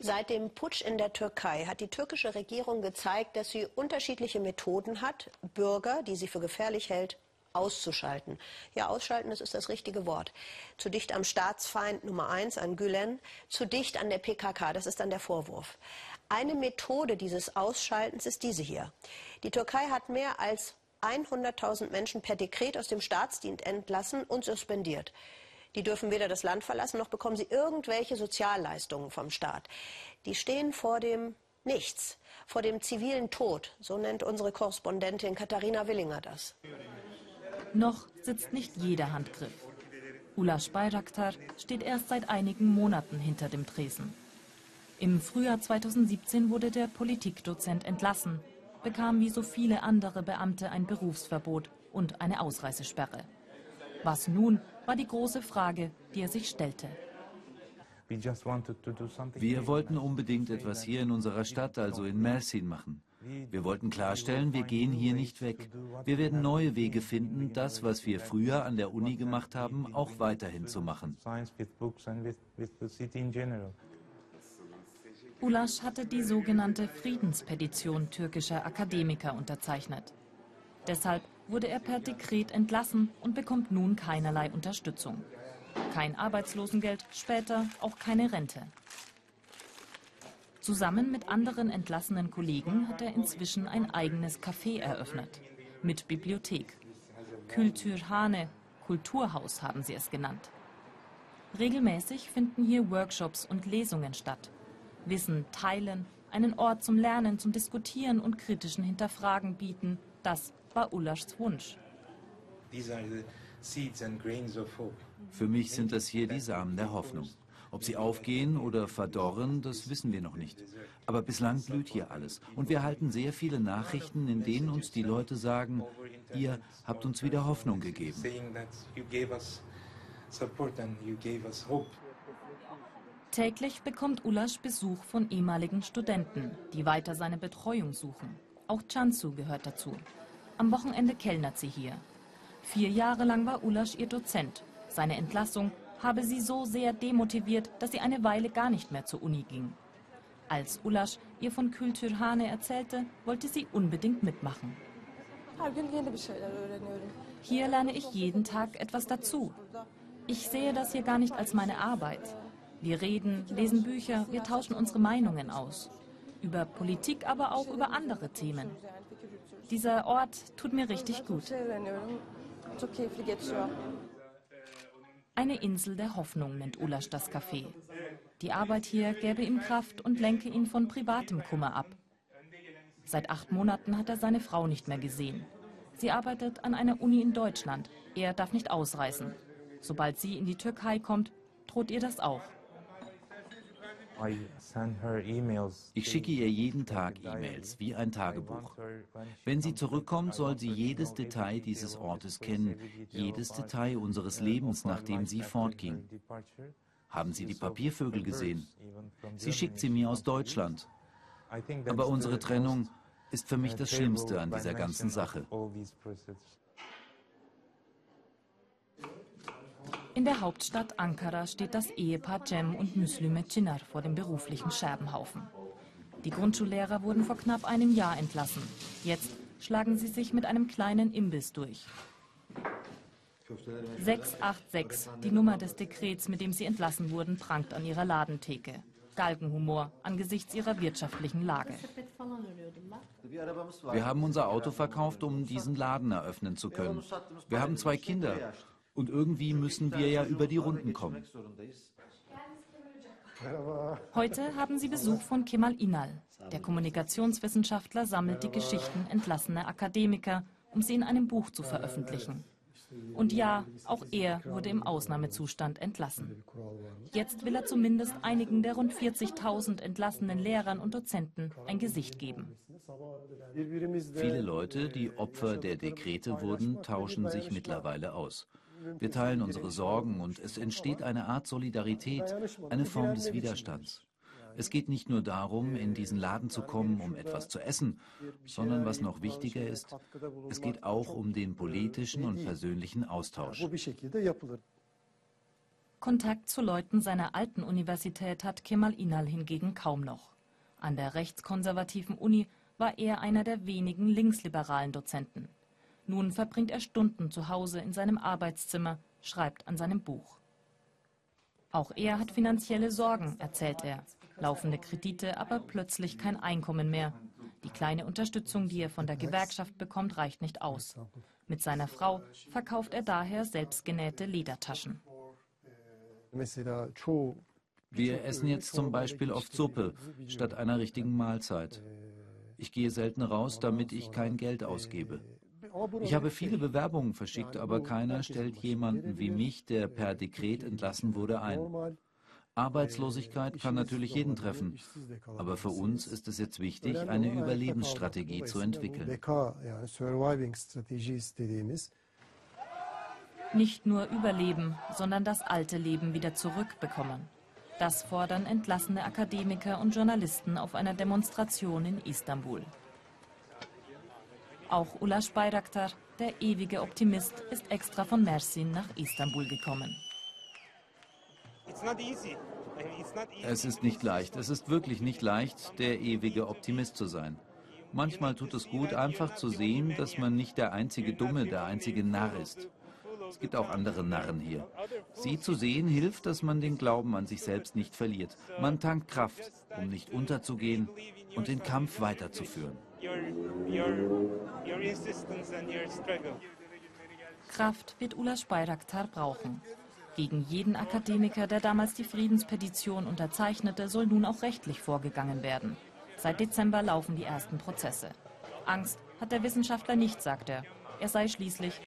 Seit dem Putsch in der Türkei hat die türkische Regierung gezeigt, dass sie unterschiedliche Methoden hat, Bürger, die sie für gefährlich hält, auszuschalten. Ja, ausschalten, das ist das richtige Wort. Zu dicht am Staatsfeind Nummer eins, an Gülen, zu dicht an der PKK, das ist dann der Vorwurf. Eine Methode dieses Ausschaltens ist diese hier. Die Türkei hat mehr als 100.000 Menschen per Dekret aus dem Staatsdienst entlassen und suspendiert. Die dürfen weder das Land verlassen, noch bekommen sie irgendwelche Sozialleistungen vom Staat. Die stehen vor dem Nichts, vor dem zivilen Tod. So nennt unsere Korrespondentin Katharina Willinger das. Noch sitzt nicht jeder Handgriff. Ulas Bayraktar steht erst seit einigen Monaten hinter dem Tresen. Im Frühjahr 2017 wurde der Politikdozent entlassen, bekam wie so viele andere Beamte ein Berufsverbot und eine Ausreisesperre. Was nun, war die große Frage, die er sich stellte. Wir wollten unbedingt etwas hier in unserer Stadt, also in Mersin, machen. Wir wollten klarstellen, wir gehen hier nicht weg. Wir werden neue Wege finden, das, was wir früher an der Uni gemacht haben, auch weiterhin zu machen. Ulasch hatte die sogenannte Friedenspetition türkischer Akademiker unterzeichnet. Deshalb wurde er per Dekret entlassen und bekommt nun keinerlei Unterstützung. Kein Arbeitslosengeld, später auch keine Rente. Zusammen mit anderen entlassenen Kollegen hat er inzwischen ein eigenes Café eröffnet. Mit Bibliothek. Kulturhane, Kulturhaus haben sie es genannt. Regelmäßig finden hier Workshops und Lesungen statt. Wissen teilen, einen Ort zum Lernen, zum Diskutieren und kritischen Hinterfragen bieten, das war Ullers Wunsch. Für mich sind das hier die Samen der Hoffnung. Ob sie aufgehen oder verdorren, das wissen wir noch nicht. Aber bislang blüht hier alles. Und wir erhalten sehr viele Nachrichten, in denen uns die Leute sagen, ihr habt uns wieder Hoffnung gegeben. Täglich bekommt Ulasch Besuch von ehemaligen Studenten, die weiter seine Betreuung suchen. Auch Chansu gehört dazu. Am Wochenende kellnert sie hier. Vier Jahre lang war Ulasch ihr Dozent. Seine Entlassung habe sie so sehr demotiviert, dass sie eine Weile gar nicht mehr zur Uni ging. Als Ulasch ihr von Kültürhane erzählte, wollte sie unbedingt mitmachen. Hier lerne ich jeden Tag etwas dazu. Ich sehe das hier gar nicht als meine Arbeit. Wir reden, lesen Bücher, wir tauschen unsere Meinungen aus. Über Politik, aber auch über andere Themen. Dieser Ort tut mir richtig gut. Eine Insel der Hoffnung nennt Ulasch das Café. Die Arbeit hier gäbe ihm Kraft und lenke ihn von privatem Kummer ab. Seit acht Monaten hat er seine Frau nicht mehr gesehen. Sie arbeitet an einer Uni in Deutschland. Er darf nicht ausreisen. Sobald sie in die Türkei kommt, droht ihr das auch. Ich schicke ihr jeden Tag E-Mails, wie ein Tagebuch. Wenn sie zurückkommt, soll sie jedes Detail dieses Ortes kennen, jedes Detail unseres Lebens, nachdem sie fortging. Haben Sie die Papiervögel gesehen? Sie schickt sie mir aus Deutschland. Aber unsere Trennung ist für mich das Schlimmste an dieser ganzen Sache. In der Hauptstadt Ankara steht das Ehepaar Cem und Müslüme Çınar vor dem beruflichen Scherbenhaufen. Die Grundschullehrer wurden vor knapp einem Jahr entlassen. Jetzt schlagen sie sich mit einem kleinen Imbiss durch. 686, die Nummer des Dekrets, mit dem sie entlassen wurden, prangt an ihrer Ladentheke. Galgenhumor angesichts ihrer wirtschaftlichen Lage. Wir haben unser Auto verkauft, um diesen Laden eröffnen zu können. Wir haben zwei Kinder. Und irgendwie müssen wir ja über die Runden kommen. Heute haben Sie Besuch von Kemal Inal. Der Kommunikationswissenschaftler sammelt die Geschichten entlassener Akademiker, um sie in einem Buch zu veröffentlichen. Und ja, auch er wurde im Ausnahmezustand entlassen. Jetzt will er zumindest einigen der rund 40.000 entlassenen Lehrern und Dozenten ein Gesicht geben. Viele Leute, die Opfer der Dekrete wurden, tauschen sich mittlerweile aus. Wir teilen unsere Sorgen und es entsteht eine Art Solidarität, eine Form des Widerstands. Es geht nicht nur darum, in diesen Laden zu kommen, um etwas zu essen, sondern was noch wichtiger ist, es geht auch um den politischen und persönlichen Austausch. Kontakt zu Leuten seiner alten Universität hat Kemal Inal hingegen kaum noch. An der rechtskonservativen Uni war er einer der wenigen linksliberalen Dozenten. Nun verbringt er Stunden zu Hause in seinem Arbeitszimmer, schreibt an seinem Buch. Auch er hat finanzielle Sorgen, erzählt er. Laufende Kredite, aber plötzlich kein Einkommen mehr. Die kleine Unterstützung, die er von der Gewerkschaft bekommt, reicht nicht aus. Mit seiner Frau verkauft er daher selbstgenähte Ledertaschen. Wir essen jetzt zum Beispiel oft Suppe statt einer richtigen Mahlzeit. Ich gehe selten raus, damit ich kein Geld ausgebe. Ich habe viele Bewerbungen verschickt, aber keiner stellt jemanden wie mich, der per Dekret entlassen wurde, ein. Arbeitslosigkeit kann natürlich jeden treffen, aber für uns ist es jetzt wichtig, eine Überlebensstrategie zu entwickeln. Nicht nur überleben, sondern das alte Leben wieder zurückbekommen. Das fordern entlassene Akademiker und Journalisten auf einer Demonstration in Istanbul. Auch Ulas Bayraktar, der ewige Optimist, ist extra von Mersin nach Istanbul gekommen. Es ist nicht leicht, es ist wirklich nicht leicht, der ewige Optimist zu sein. Manchmal tut es gut, einfach zu sehen, dass man nicht der einzige Dumme, der einzige Narr ist. Es gibt auch andere Narren hier. Sie zu sehen hilft, dass man den Glauben an sich selbst nicht verliert. Man tankt Kraft, um nicht unterzugehen und den Kampf weiterzuführen. Kraft wird Ulas Bayraktar brauchen. Gegen jeden Akademiker, der damals die Friedenspetition unterzeichnete, soll nun auch rechtlich vorgegangen werden. Seit Dezember laufen die ersten Prozesse. Angst hat der Wissenschaftler nicht, sagt er. Er sei schließlich